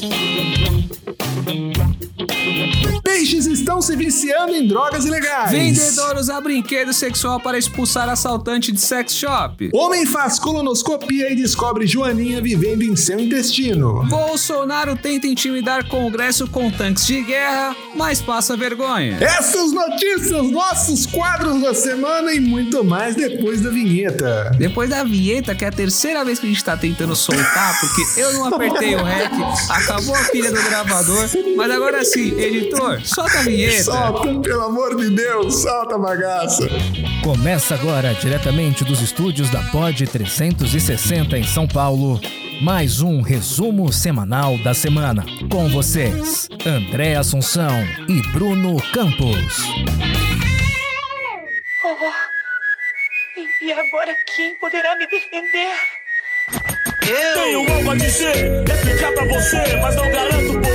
Thank you. Estão se viciando em drogas ilegais. Vendedor usa brinquedo sexual para expulsar assaltante de sex shop. Homem faz colonoscopia e descobre Joaninha vivendo em seu intestino. Bolsonaro tenta intimidar Congresso com tanques de guerra, mas passa vergonha. Essas notícias, nossos quadros da semana e muito mais depois da vinheta. Depois da vinheta, que é a terceira vez que a gente tá tentando soltar, porque eu não apertei o REC, acabou a pilha do gravador, mas agora sim, editor, solta a vinheta. Solta, pelo amor de Deus, solta a bagaça. Começa agora, diretamente dos estúdios da Pod 360 em São Paulo, mais um resumo semanal da semana. Com vocês, André Assunção e Bruno Campos. Oh, e agora quem poderá me defender? Tenho algo a dizer, explicar pra você, mas não garanto,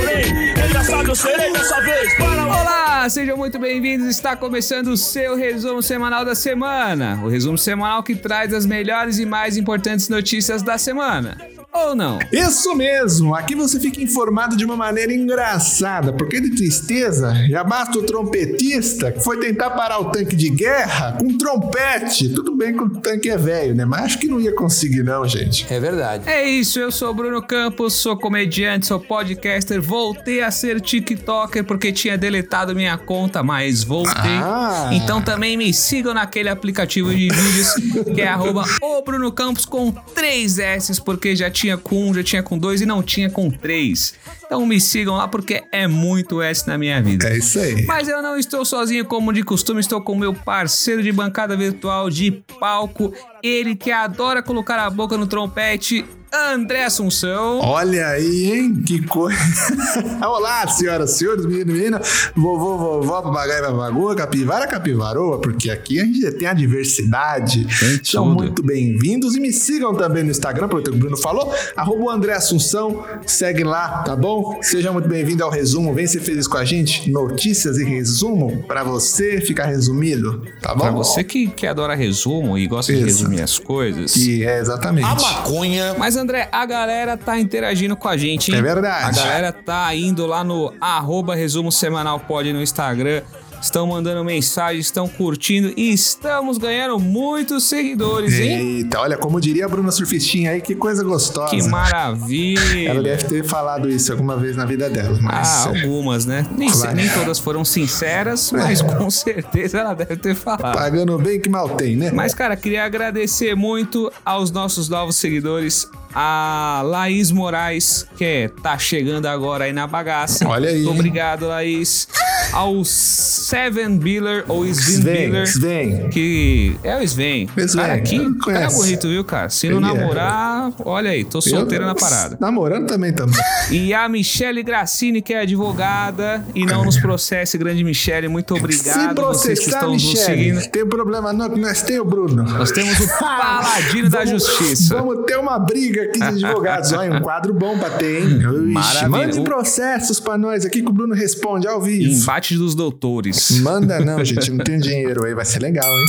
engraçado eu serei dessa vez. Para lá. Olá, sejam muito bem-vindos. Está começando o seu resumo semanal da semana. O resumo semanal que traz as melhores e mais importantes notícias da semana. Ou não? Isso mesmo, aqui você fica informado de uma maneira engraçada, porque de tristeza já basta o trompetista que foi tentar parar o tanque de guerra com trompete. Tudo bem que o tanque é velho, né? Mas acho que não ia conseguir, não, gente. É verdade. É isso, eu sou Bruno Campos, sou comediante, sou podcaster, voltei a ser TikToker porque tinha deletado minha conta, mas voltei. Ah. Então também me sigam naquele aplicativo de vídeos que é arroba o Bruno Campos com três S, porque já tinha com um, já tinha com dois e não tinha com três. Então me sigam lá porque é muito S na minha vida. É isso aí. Mas eu não estou sozinho como de costume, estou com meu parceiro de bancada virtual de palco, ele que adora colocar a boca no trompete, André Assunção. Olha aí, hein? Que coisa. Olá, senhoras, senhores, menino, menina, vovô, vovó, papagaio, papagua, capivara, capivaroa, porque aqui a gente tem a diversidade. São muito bem-vindos e me sigam também no Instagram, porque o Bruno falou, arroba o André Assunção, segue lá, tá bom? Seja muito bem-vindo ao resumo, vem ser feliz com a gente, notícias e resumo pra você ficar resumido, tá bom? Pra você que, que adora resumo e gosta de Isso. resumir as coisas. Que é exatamente. A maconha. Mas, André, a galera tá interagindo com a gente, hein? É verdade. A galera tá indo lá no arroba resumo semanal pod no Instagram. Estão mandando mensagem, estão curtindo e estamos ganhando muitos seguidores, hein? Eita, olha, como diria a Bruna Surfistinha aí, que coisa gostosa. Que maravilha! Ela deve ter falado isso alguma vez na vida dela, mas. Ah, algumas, né? Nem, Vai. nem todas foram sinceras, mas com certeza ela deve ter falado. Pagando bem que mal tem, né? Mas, cara, queria agradecer muito aos nossos novos seguidores. A Laís Moraes, que é, tá chegando agora aí na bagaça. Olha aí, Muito obrigado, Laís. Ao Seven Biller, ou Sven Sven, Biller. Sven. Que é o Sven. Sven, Cara, que cara bonito, viu, cara? Se não Ele é. namorar, olha aí, tô solteiro Eu- na parada. Namorando também também. E a Michele Grassini, que é advogada e não nos processe, grande Michele, muito Se obrigado que processar, estão nos Michele, seguindo. tem problema não, que nós temos o Bruno. Nós temos o paladino da justiça. Vamos ter uma briga aqui de advogados. Olha, um quadro bom pra ter, hein? Ixi. Mande processos pra nós aqui que o Bruno responde ao vivo. Embate dos doutores. Manda não, gente, não tem dinheiro aí, vai ser legal, hein?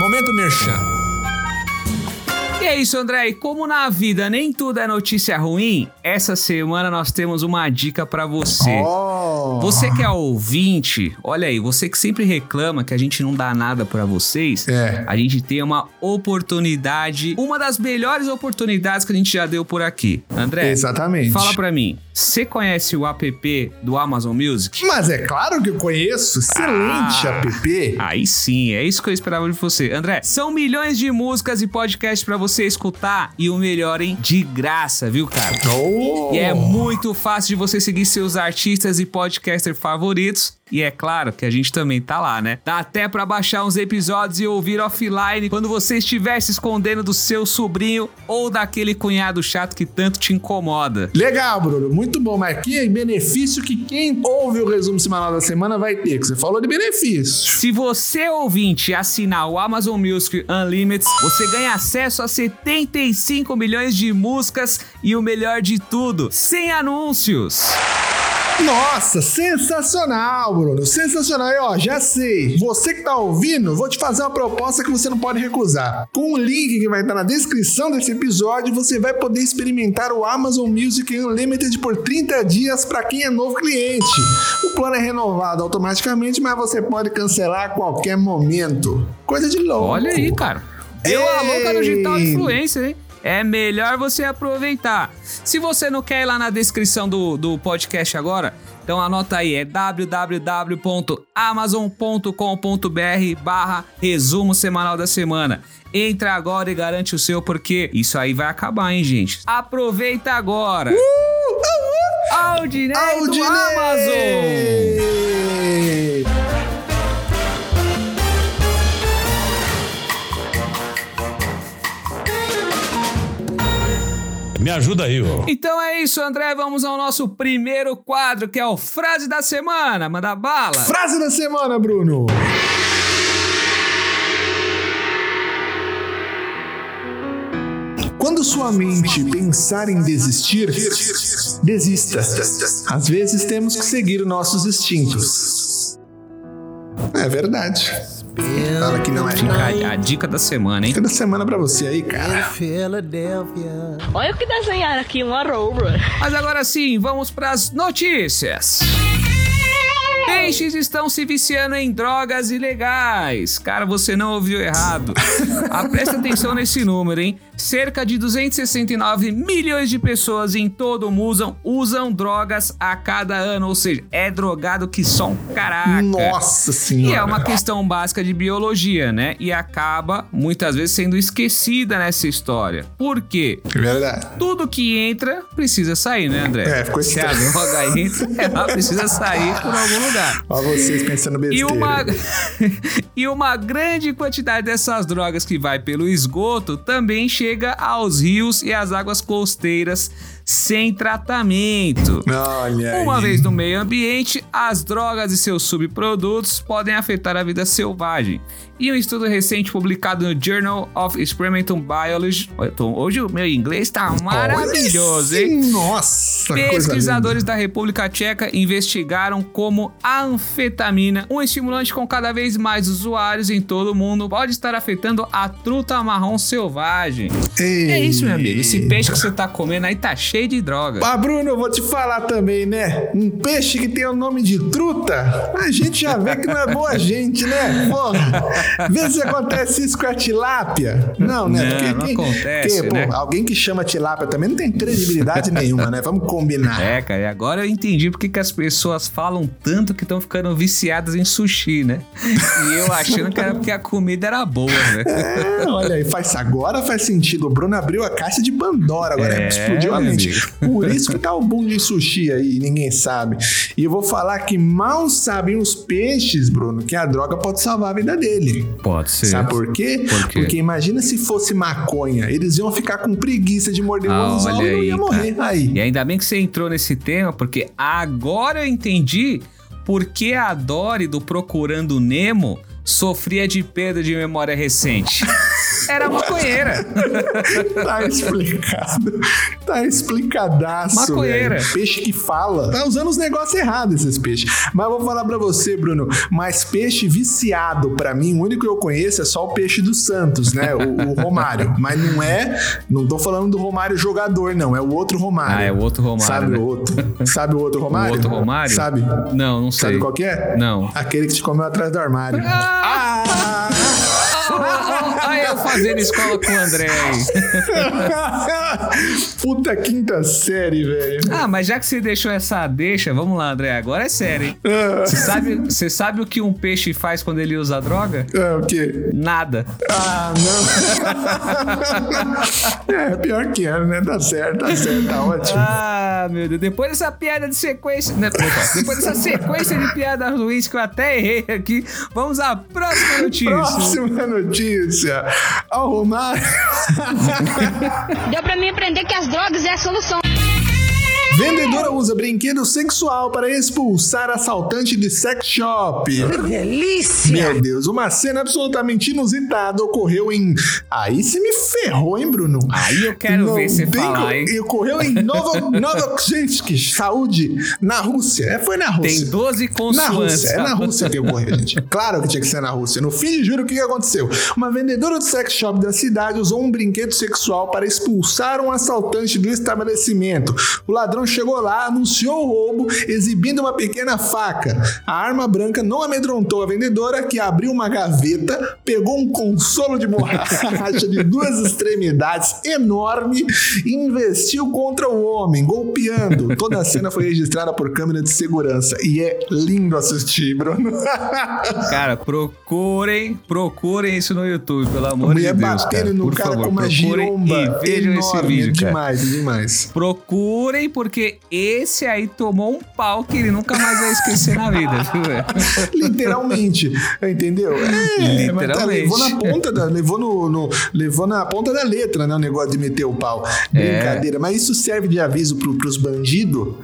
Momento merchan. E é isso, André. E como na vida nem tudo é notícia ruim, essa semana nós temos uma dica pra você. Oh. Você que é ouvinte, olha aí, você que sempre reclama que a gente não dá nada pra vocês, É. a gente tem uma oportunidade, uma das melhores oportunidades que a gente já deu por aqui. André, Exatamente. fala pra mim, você conhece o app do Amazon Music? Mas é claro que eu conheço. Excelente Ah. app. Aí sim, é isso que eu esperava de você. André, são milhões de músicas e podcasts pra você escutar e o melhor, hein? De graça, viu, cara? Oh. E é muito fácil de você seguir seus artistas e podcasters favoritos. E é claro que a gente também tá lá, né? Dá até pra baixar uns episódios e ouvir offline quando você estiver se escondendo do seu sobrinho ou daquele cunhado chato que tanto te incomoda. Legal, Bruno. Muito bom. Mas que benefício que quem ouve o resumo semanal da semana vai ter. Que você falou de benefício. Se você, ouvinte, assinar o Amazon Music Unlimited, você ganha acesso a 75 milhões de músicas e o melhor de tudo, sem anúncios. Nossa, sensacional, Bruno. Sensacional. E, ó, já sei. Você que tá ouvindo, vou te fazer uma proposta que você não pode recusar. Com o link que vai estar na descrição desse episódio, você vai poder experimentar o Amazon Music Unlimited por 30 dias para quem é novo cliente. O plano é renovado automaticamente, mas você pode cancelar a qualquer momento. Coisa de louco. Olha aí, cara. Deu a Ei! louca no digital influencer, hein? É melhor você aproveitar. Se você não quer ir lá na descrição do, do podcast agora, então anota aí, é www.amazon.com.br barra resumo semanal da semana. Entra agora e garante o seu, porque isso aí vai acabar, hein, gente? Aproveita agora! Aldinei do Aldinei! Amazon! Me ajuda aí, ô. Então é isso, André. Vamos ao nosso primeiro quadro, que é o Frase da Semana. Manda bala! Frase da semana, Bruno. Quando sua mente pensar em desistir, desista. Às vezes temos que seguir nossos instintos. É verdade. Fala que não é. Fica a dica da semana, hein? Toda semana pra você aí, cara. Olha o que desenharam aqui, uma arroba. Mas agora sim, vamos pras notícias. Peixes estão se viciando em drogas ilegais. Cara, você não ouviu errado. Ah, presta atenção nesse número, hein? Cerca de 269 milhões de pessoas em todo o mundo usam, usam drogas a cada ano. Ou seja, é drogado que só um caraca. Nossa senhora. E é uma questão básica de biologia, né? E acaba muitas vezes sendo esquecida nessa história. Por quê? Verdade. Tudo que entra precisa sair, né, André? É, ficou Se a droga entra, ela precisa sair por algum lugar. Ó vocês pensando E besteira. uma, e uma grande quantidade dessas drogas que vai pelo esgoto também chega aos rios e às águas costeiras sem tratamento. Olha Uma aí. vez no meio ambiente, as drogas e seus subprodutos podem afetar a vida selvagem. E um estudo recente publicado no Journal of Experimental Biology. Olha, Hoje o meu inglês tá maravilhoso, Olha hein? Nossa, Pesquisadores da República Tcheca investigaram como a anfetamina, um estimulante com cada vez mais usuários em todo o mundo, pode estar afetando a truta marrom selvagem. É isso, meu amigo. Esse peixe que você tá comendo aí tá cheio de droga. Ah, Bruno, eu vou te falar também, né? Um peixe que tem o nome de truta, a gente já vê que não é boa gente, né? Porra, vê se acontece isso com a tilápia. Não, né? Não, não acontece, porque, pô, né? alguém que chama tilápia também não tem credibilidade nenhuma, né? Vamos combinar. É, cara, e agora eu entendi porque que as pessoas falam tanto que estão ficando viciadas em sushi, né? E eu achando que era porque a comida era boa, né? É, olha aí, faz, agora faz sentido. O Bruno abriu a caixa de Pandora, agora É, explodiu a mente. Por isso que tá o boom de sushi aí, ninguém sabe. E eu vou falar que mal sabem os peixes, Bruno, que a droga pode salvar a vida dele. Pode ser. Sabe por quê? Por quê? Porque imagina se fosse maconha, eles iam ficar com preguiça de morder o Ah, anzol olha e não ia morrer. cara. Aí. E ainda bem que você entrou nesse tema, porque agora eu entendi por que a Dory do Procurando Nemo sofria de perda de memória recente. Era maconheira. Tá explicado. Tá explicadaço. Maconheira. velho. Peixe que fala. Tá usando os negócios errados esses peixes. Mas eu vou falar pra você, Bruno. Mas peixe viciado, pra mim, o único que eu conheço é só o peixe do Santos, né? O, o Romário. Mas não é. Não tô falando do Romário jogador, não. É o outro Romário. Ah, é o outro Romário, Sabe né? o outro? Sabe o outro Romário? O outro Romário? Sabe? Não, não sei. Sabe qual que é? Não. Aquele que te comeu atrás do armário. Ah! Olha eu fazendo escola com o André aí. Puta quinta série, velho. Ah, mas já que você deixou essa deixa, vamos lá, André. Agora é sério, hein? Você sabe, você sabe o que um peixe faz quando ele usa droga? É, o quê? Nada. Ah, não. é, pior que é, né? Tá certo, tá certo, tá ótimo. Ah, meu Deus. Depois dessa piada de sequência. Né, depois dessa sequência de piadas ruins que eu até errei aqui, vamos à próxima notícia. Próxima notícia. Romário. Deu pra mim aprender que as drogas é a solução. Vendedor vendedora usa brinquedo sexual para expulsar assaltante de sex shop. Delícia! Meu Deus, uma cena absolutamente inusitada ocorreu em. Aí você me ferrou, hein, Bruno? Aí eu quero ver você tem falar, hein? Ocorreu em Novo- Novosibirsk, saúde, na Rússia. É, foi na Rússia. Tem 12 Na consoantes. Rússia, é na Rússia que ocorreu, gente. Claro que tinha que ser na Rússia. No fim de julho, o que que aconteceu? Uma vendedora do sex shop da cidade usou um brinquedo sexual para expulsar um assaltante do estabelecimento. O ladrão chegou lá, anunciou o roubo, exibindo uma pequena faca. A arma branca não amedrontou a vendedora, que abriu uma gaveta, pegou um consolo de borracha de duas extremidades enorme e investiu contra o homem, golpeando. Toda a cena foi registrada por câmera de segurança e é lindo assistir, Bruno. Cara, procurem, procurem isso no YouTube, pelo amor de Mulher Deus, batendo cara. no Por cara favor, com uma giromba e vejam enorme, esse vídeo, cara. demais, demais. Procurem, porque esse aí tomou um pau que ele nunca mais vai esquecer na vida? Literalmente, entendeu? É, tá, Literalmente. levou na ponta da, levou no, no- levou na ponta da letra, né, o negócio de meter o pau. É. Brincadeira, mas isso serve de aviso pro, pros bandidos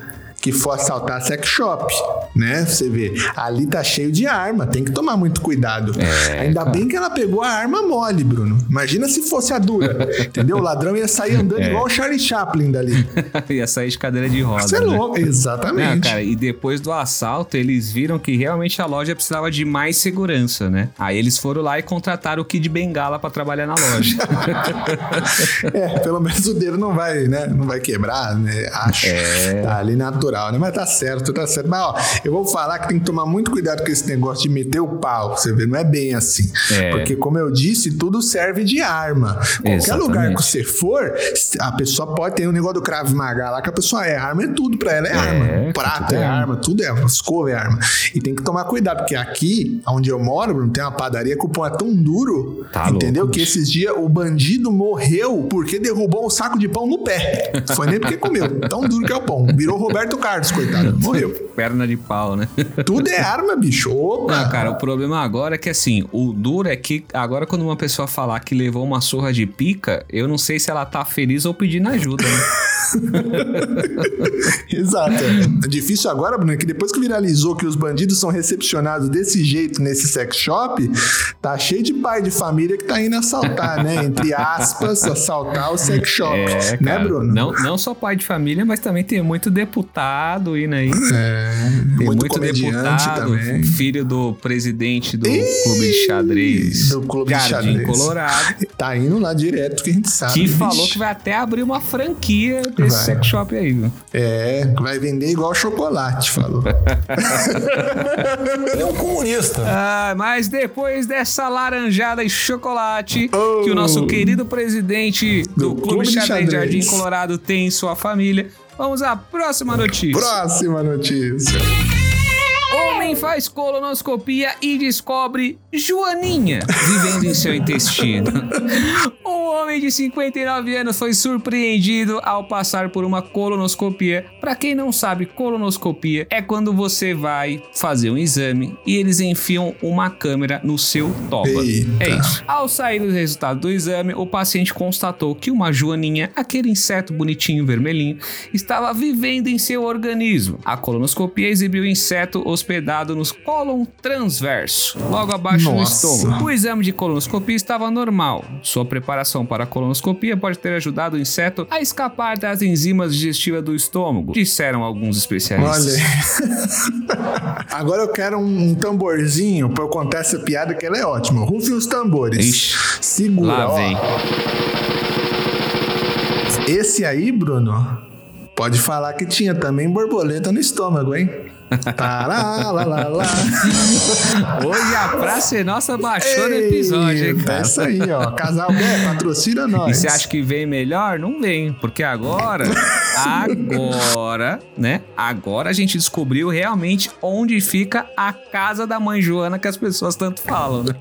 que for assaltar sex shop, né? Você vê, ali tá cheio de arma, tem que tomar muito cuidado. É, Ainda bem que ela pegou a arma mole, Bruno. Imagina se fosse a dura, entendeu? O ladrão ia sair andando É. igual o Charlie Chaplin dali. Ia sair de cadeira de roda. Você é né? louco, exatamente. Não, cara, e depois do assalto, eles viram que realmente a loja precisava de mais segurança, né? Aí eles foram lá e contrataram o Kid Bengala pra trabalhar na loja. É, pelo menos o dedo não vai, né? Não vai quebrar, né? Acho. É. Tá ali natural, né? Mas tá certo, tá certo. Mas, ó, eu vou falar que tem que tomar muito cuidado com esse negócio de meter o pau. Você vê, não é bem assim. É. Porque, como eu disse, tudo serve de arma. Qualquer Exatamente. lugar que você for, a pessoa pode ter um negócio do Krav Maga lá, que a pessoa é arma, é tudo pra ela, é, arma. Prato é é arma. arma, tudo é escova é arma. E tem que tomar cuidado, porque aqui, onde eu moro, Bruno, tem uma padaria que o pão é tão duro, Tá entendeu? louco, que esses dias o bandido morreu porque derrubou um saco de pão no pé. Foi nem porque comeu. Tão duro que é o pão. Virou Roberto Carlos, coitado. Morreu. Perna de pau, né? Tudo é arma, bicho. Opa! Não, cara, o problema agora é que assim, o duro é que agora quando uma pessoa falar que levou uma surra de pica, eu não sei se ela tá feliz ou pedindo ajuda, né? Exato. É difícil agora, Bruno, é que depois que viralizou que os bandidos são recepcionados desse jeito nesse sex shop, tá cheio de pai de família que tá indo assaltar, né? Entre aspas, assaltar o sex shop. É, né, Bruno? Não, não só pai de família, mas também tem muito deputado indo aí. tem muito muito, deputado, também. filho do presidente do Ih, clube de xadrez, do clube de Jardim xadrez. Colorado, Tá indo lá direto, que a gente sabe. que falou que vai até abrir uma franquia desse Vai. sex shop aí. viu? É, vai vender igual chocolate, falou. Ele é um comunista. Ah, mas depois dessa laranjada e chocolate Oh. que o nosso querido presidente do, Do Clube, Clube de de Xadrez, Xadrez. Jardim Colorado tem em sua família, vamos à próxima notícia. Próxima notícia. Homem faz colonoscopia e descobre Joaninha vivendo em seu intestino. Um homem de 59 anos foi surpreendido ao passar por uma colonoscopia. Pra quem não sabe, colonoscopia é quando você vai fazer um exame e eles enfiam uma câmera no seu toba. Eita. É isso. Ao sair o resultado do exame, o paciente constatou que uma joaninha, aquele inseto bonitinho vermelhinho, estava vivendo em seu organismo. A colonoscopia exibiu o inseto hospedado no cólon transverso, logo abaixo Nossa. do estômago. O exame de colonoscopia estava normal. Sua preparação para a colonoscopia pode ter ajudado o inseto a escapar das enzimas digestivas do estômago, disseram alguns especialistas. Olha. Agora eu quero um, um tamborzinho pra eu contar essa piada que ela é ótima. Rufem os tambores. Ixi, Segura, Lá ó. vem. Esse aí, Bruno, pode falar que tinha também borboleta no estômago, hein? Tará, lá, lá, lá. Hoje a praça é nossa baixou no episódio, hein, cara? É isso aí, ó. Casal Bé, patrocina nós. E você acha que vem melhor? Não vem, porque agora, agora, né? Agora a gente descobriu realmente onde fica a casa da mãe Joana que as pessoas tanto falam, né?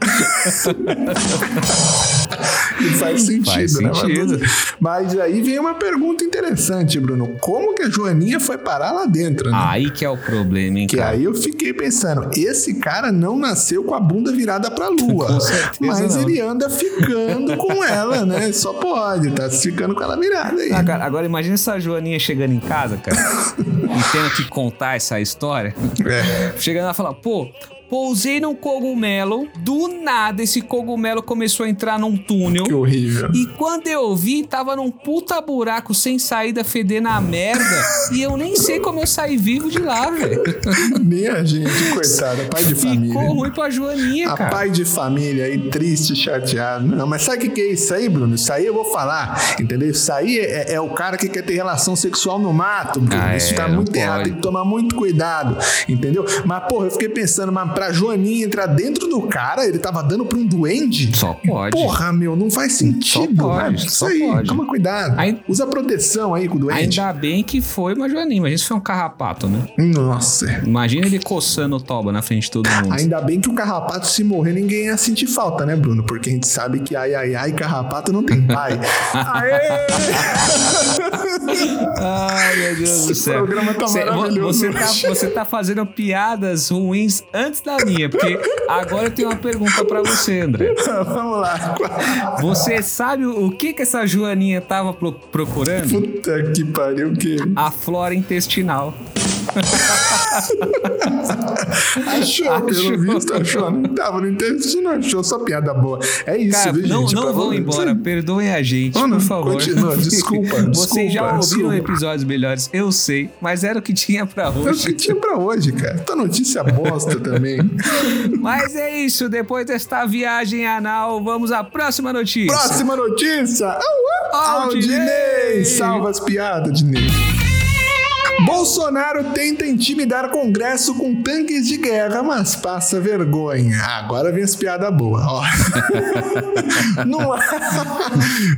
Faz sentido, Faz né? sentido. Mas aí vem uma pergunta interessante, Bruno. Como que a Joaninha foi parar lá dentro, né? Aí que é o problema, hein, Que cara? aí eu fiquei pensando, esse cara não nasceu com a bunda virada pra lua. Mas não. ele anda ficando com ela, né? Só pode, tá ficando com ela virada aí. Ah, cara, agora imagina essa Joaninha Chegando em casa, cara, e tendo que contar essa história. É. Chegando lá e falar, pô, pousei num cogumelo, do nada esse cogumelo começou a entrar num túnel. Que horrível. E quando eu vi, tava num puta buraco sem saída, fedendo a merda. e eu nem sei como eu saí vivo de lá, velho. Nem a gente, coitada, pai de Ficou família. ruim pra Joaninha, A cara. pai de família aí, triste, chateado. Não, mas sabe o que, é isso aí, Bruno? Isso aí eu vou falar, entendeu? Isso aí é, é o cara que quer ter relação sexual no mato, Bruno. Ah, isso é, tá muito errado, tem que tomar muito cuidado, entendeu? Mas, porra, eu fiquei pensando, mas pra Joaninha entrar dentro do cara, ele tava dando pra um duende? Só pode. Porra, meu, não faz sentido. Só pode, né? Isso só aí, pode. toma cuidado. Aí- Usa proteção aí com o duende. Ainda bem que foi uma Joaninha, mas isso foi um carrapato, né? Nossa. Imagina ele coçando o toba na frente de todo mundo. Ainda bem que o carrapato, se morrer, ninguém ia sentir falta, né, Bruno? Porque a gente sabe que ai, ai, ai, carrapato não tem pai. Aê! Ai, meu Deus do Esse céu. programa tá Cê- vo- maravilhoso Você tá, hoje. você tá fazendo piadas ruins antes da minha, porque agora eu tenho uma pergunta pra você, André. Vamos lá. Você sabe o que que essa Joaninha tava pro- procurando? Puta que pariu, que. A flora intestinal. Achou, Achou. pelo visto, achou. Não tava no intestino, achou só piada boa. É isso, Cara, viu, não, gente? não vão você- embora, perdoem a gente, não, por favor. continua, desculpa, Vocês já desculpa, ouviram desculpa. episódios melhores, eu sei, mas era o que tinha pra É o que hoje. tinha pra hoje, cara. Tua notícia bosta também. Mas é isso, depois desta viagem anal, vamos à próxima notícia. Próxima notícia. Aldinei. Aldinei. Salva as piadas, Dinei. Bolsonaro tenta intimidar Congresso com tanques de guerra, mas passa vergonha. Agora vem as piadas boas. Ó. Num a-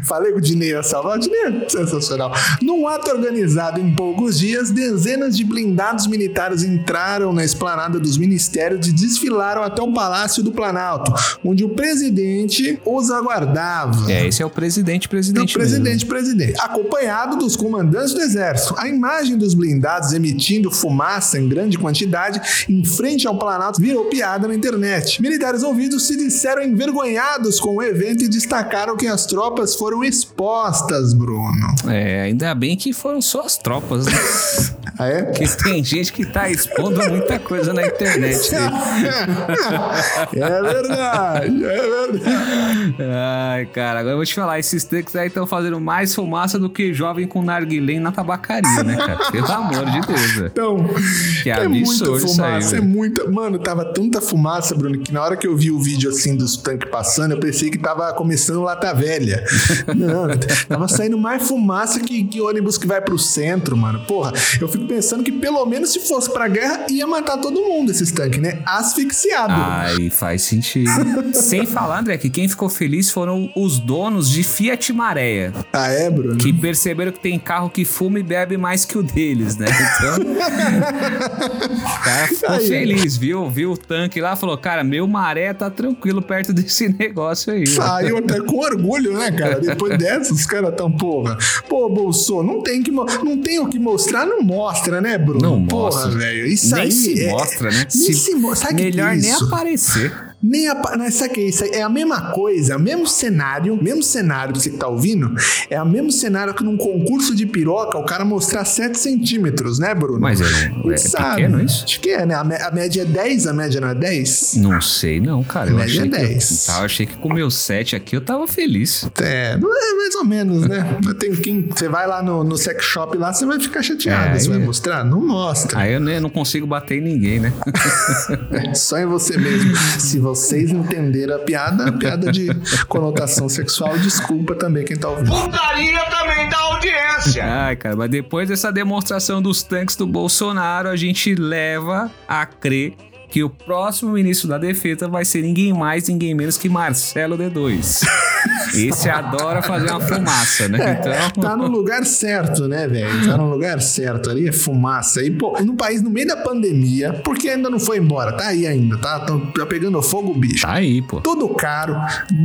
Falei com o Dinei ia salvar. O Dinei é sensacional. Num ato organizado em poucos dias, dezenas de blindados militares entraram na esplanada dos ministérios e desfilaram até o Palácio do Planalto, onde o presidente os aguardava. É, esse é o presidente, O presidente. presidente, presidente. Acompanhado dos comandantes do exército. A imagem dos blindados emitindo fumaça em grande quantidade em frente ao Planalto virou piada na internet. Militares ouvidos se disseram envergonhados com o evento e destacaram que as tropas foram expostas, Bruno. É, ainda bem que foram só as tropas, né? Ah, é? Porque tem gente que tá expondo muita coisa na internet. né? é verdade, é verdade. Ai, cara, agora eu vou te falar, esses tanques aí estão fazendo mais fumaça do que jovem com narguilém na tabacaria, né, cara? Pelo amor de Deus. Então, Que é muita isso aí, fumaça, é muita. Mano, tava tanta fumaça, Bruno, que na hora que eu vi o vídeo assim dos tanques passando, eu pensei que tava começando lata velha. Não, tava saindo mais fumaça que, que ônibus que vai pro centro, mano. Porra, eu fico pensando que pelo menos se fosse pra guerra, ia matar todo mundo esses tanques, né? Asfixiado. Ai, faz sentido. Sem falar, André, que quem ficou feliz foram os donos de Fiat Maréia, Ah, é, Bruno? que perceberam que tem carro que fuma e bebe mais que o deles, né? Então, o cara ficou Aí, feliz, viu? Viu o tanque lá, falou, cara, meu maré tá tranquilo perto desse negócio aí. Saiu até com orgulho, né, cara? Depois dessa, os caras tão, porra. Pô, Bolsonaro, não tem, que, não tem o que mostrar, não mostra, né, Bruno? Não porra, mostra. velho. Isso nem aí. se é- mostra, né? Nem se, mostra. Melhor é nem aparecer. Nem a, o que é isso? É a mesma coisa, o mesmo cenário, mesmo cenário, você que tá ouvindo, é o mesmo cenário que num concurso de piroca o cara mostrar 7 centímetros, né, Bruno? Mas é, A gente é sabe. pequeno isso? Acho que é, né? A, a média é 10, a média não é 10? Não sei, não, cara. Eu Média achei, que, 10. eu, eu achei que com o meu 7 aqui eu tava feliz. É, é mais ou menos, né? Tem quem, você vai lá no, no sex shop lá, você vai ficar chateado. É, você vai mostrar? Não mostra. Aí eu nem- não consigo bater em ninguém, né? É só em você mesmo. Se vocês entenderam a piada, a piada de conotação sexual, desculpa também quem tá ouvindo. Putaria também da audiência. Ai, cara, mas depois dessa demonstração dos tanques do Bolsonaro, a gente leva a crer que o próximo ministro da Defesa vai ser ninguém mais, ninguém menos que Marcelo D2. Esse adora fazer uma fumaça, né? Então. Tá no lugar certo, né, velho? Tá no lugar certo. Ali é fumaça. E, pô, no país, no meio da pandemia, porque ainda não foi embora, tá aí ainda, tá? Tá, tá pegando fogo o bicho. Tá aí, pô. Tudo caro.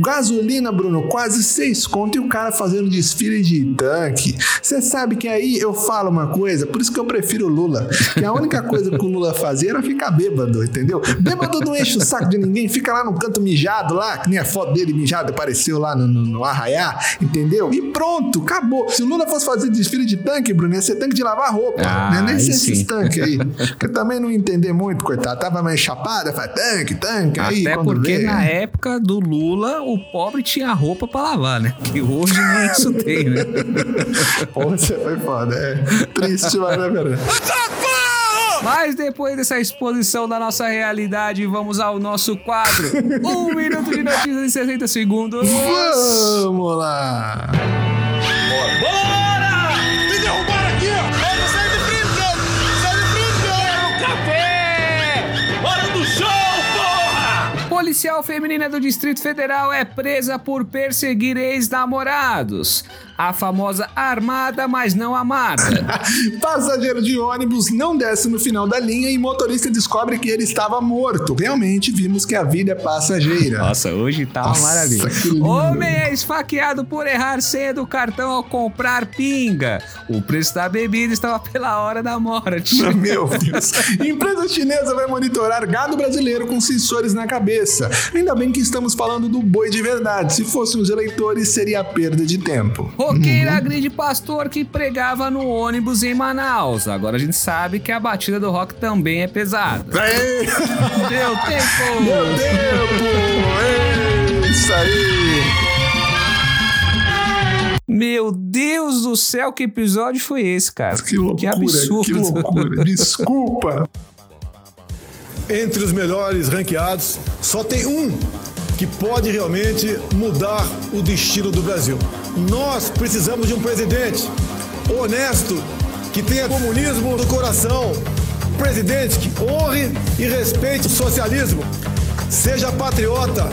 Gasolina, Bruno, quase seis conto e o cara fazendo desfile de tanque. Você sabe que aí eu falo uma coisa, por isso que eu prefiro o Lula. Que a única coisa que o Lula fazia era ficar bêbado, entendeu? Bêbado não enche o saco de ninguém, fica lá no canto mijado lá, que nem a foto dele mijado apareceu lá no, no, no Arraiá, entendeu? E pronto, acabou. Se o Lula fosse fazer desfile de tanque, Bruno, ia ser tanque de lavar roupa. Ah, né? Nem aí ser esses tanques aí. Porque também não entender muito, coitado. Tava mais chapada, faz tanque, tanque. aí, Até quando porque vê- na época do Lula, o pobre tinha roupa pra lavar, né? Que hoje nem isso tem, né? Pô, você foi foda. É triste, mas é verdade. Mas depois dessa exposição da nossa realidade, vamos ao nosso quadro. Um minuto de notícias em 60 segundos. Vamos lá. Bora! Me derrubaram aqui, ó! Ei, sai de frente, cara! Sai de frente, cara! Café! Hora do show, porra! Policial feminina do Distrito Federal é presa por perseguir ex-namorados. A famosa armada, mas não amada. Passageiro de ônibus não desce no final da linha e motorista descobre que ele estava morto. Realmente vimos que a vida é passageira. Nossa, hoje tá uma Nossa, maravilha. que lindo. Homem é esfaqueado por errar senha do cartão ao comprar pinga. O preço da bebida estava pela hora da morte. Meu Deus. Empresa chinesa vai monitorar gado brasileiro com sensores na cabeça. Ainda bem que estamos falando do boi de verdade. Se fossem os eleitores, seria perda de tempo. Roqueira agride pastor que pregava no ônibus em Manaus. Agora a gente sabe que a batida do rock também é pesada. Aê! Deu tempo! Meu tempo! Ê, Isso aí! Meu Deus do céu, que episódio foi esse, cara? Que loucura, absurdo. que loucura. Desculpa. Entre os melhores ranqueados, só tem um que pode realmente mudar o destino do Brasil. Nós precisamos de um presidente honesto, que tenha comunismo no coração. Presidente que honre e respeite o socialismo. Seja patriota,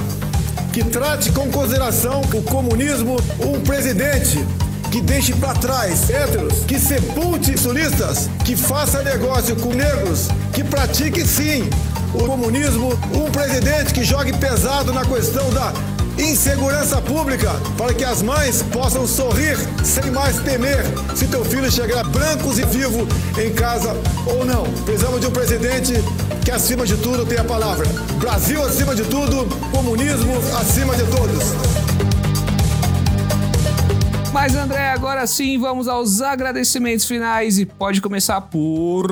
que trate com consideração o comunismo. Um presidente que deixe para trás héteros, que sepulte sulistas, que faça negócio com negros, que pratique sim o comunismo, um presidente que jogue pesado na questão da insegurança pública, para que as mães possam sorrir sem mais temer se teu filho chegar brancos e vivo em casa ou não. Precisamos de um presidente que acima de tudo tenha a palavra. Brasil acima de tudo, comunismo acima de todos. Mas André, agora sim, vamos aos agradecimentos finais e pode começar por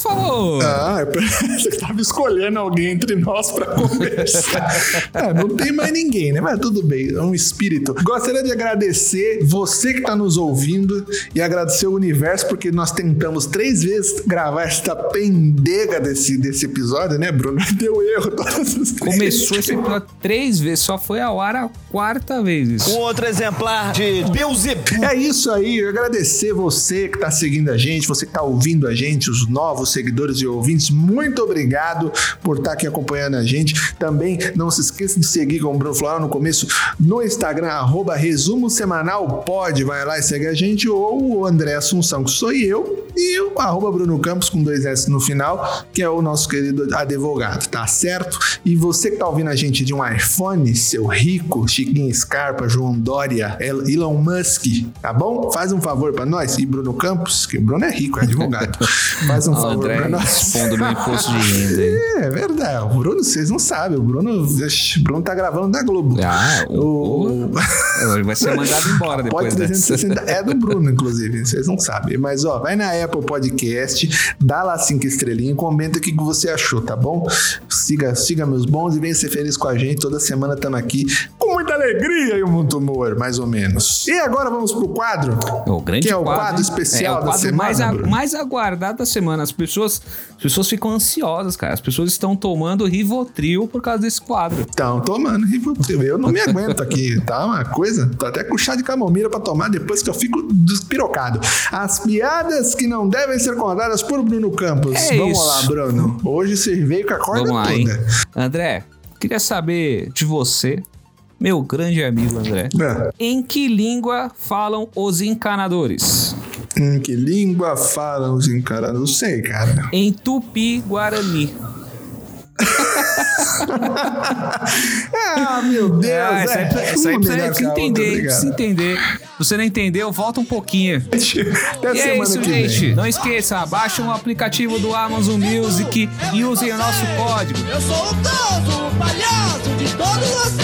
favor. Ah, você tava escolhendo alguém entre nós pra conversar. É, não tem mais ninguém, né? Mas tudo bem, é um espírito. Gostaria de agradecer você que tá nos ouvindo e agradecer o universo, porque nós tentamos três vezes gravar esta pendega desse, desse episódio, né, Bruno? Deu erro todas as três. Começou esse episódio três vezes, só foi ao ar a quarta vez. isso. Um outro exemplar de Beuzebu. É isso aí, eu agradecer você que tá seguindo a gente, você que tá ouvindo a gente, os novos seguidores e ouvintes, muito obrigado por estar aqui acompanhando a gente. Também não se esqueça de seguir, como o Bruno falou no começo, no Instagram, arroba resumo semanal pode, vai lá e segue a gente, ou o André Assunção, que sou eu, e o arroba Bruno Campos com dois S no final, que é o nosso querido advogado, tá certo? E você que tá ouvindo a gente de um iPhone, seu rico, Chiquinho Scarpa, João Dória, El- Elon Musk, tá bom? Faz um favor pra nós. E Bruno Campos, que o Bruno é rico, é advogado. Faz um Ah, favor André nós. expondo meu imposto de renda. aí. É verdade. O Bruno, vocês não sabem. O Bruno, o Bruno tá gravando da Globo. Ah, o, o- vai ser mandado embora depois Pode dessa. 360 é do Bruno, inclusive, vocês não sabem. Mas, ó, vai na Apple Podcast, dá lá cinco estrelinhas e comenta o que você achou, tá bom? Siga, siga meus bons e venha ser feliz com a gente. Toda semana estamos aqui com alegria e muito humor, mais ou menos. E agora vamos pro quadro. O grande Que é o quadro, quadro hein? especial é o da quadro semana, mais, a- mais aguardado da semana. As pessoas, as pessoas ficam ansiosas, cara. As pessoas estão tomando Rivotril por causa desse quadro. Então, tomando Rivotril. Eu não me aguento aqui, tá? Uma coisa. Tô até com chá de camomila pra tomar depois que eu fico despirocado. As piadas que não devem ser contadas por Bruno Campos. É Vamos isso. lá, Bruno. Hoje você veio com a corda Vamos lá, hein? toda. André, queria saber de você, meu grande amigo André. É. Em que língua falam os encanadores? Em que língua falam os encarados? Não sei, cara. Em Tupi-Guarani. Ah, meu Deus. Ah, isso aí, é. isso aí Uma precisa que outra, entender, precisa entender. Se você não entendeu, volta um pouquinho. Até E é isso, que gente. vem. Não esqueça, baixem o aplicativo do Amazon Music e usem o nosso código. Eu sou o Tonto, o palhaço de todos vocês.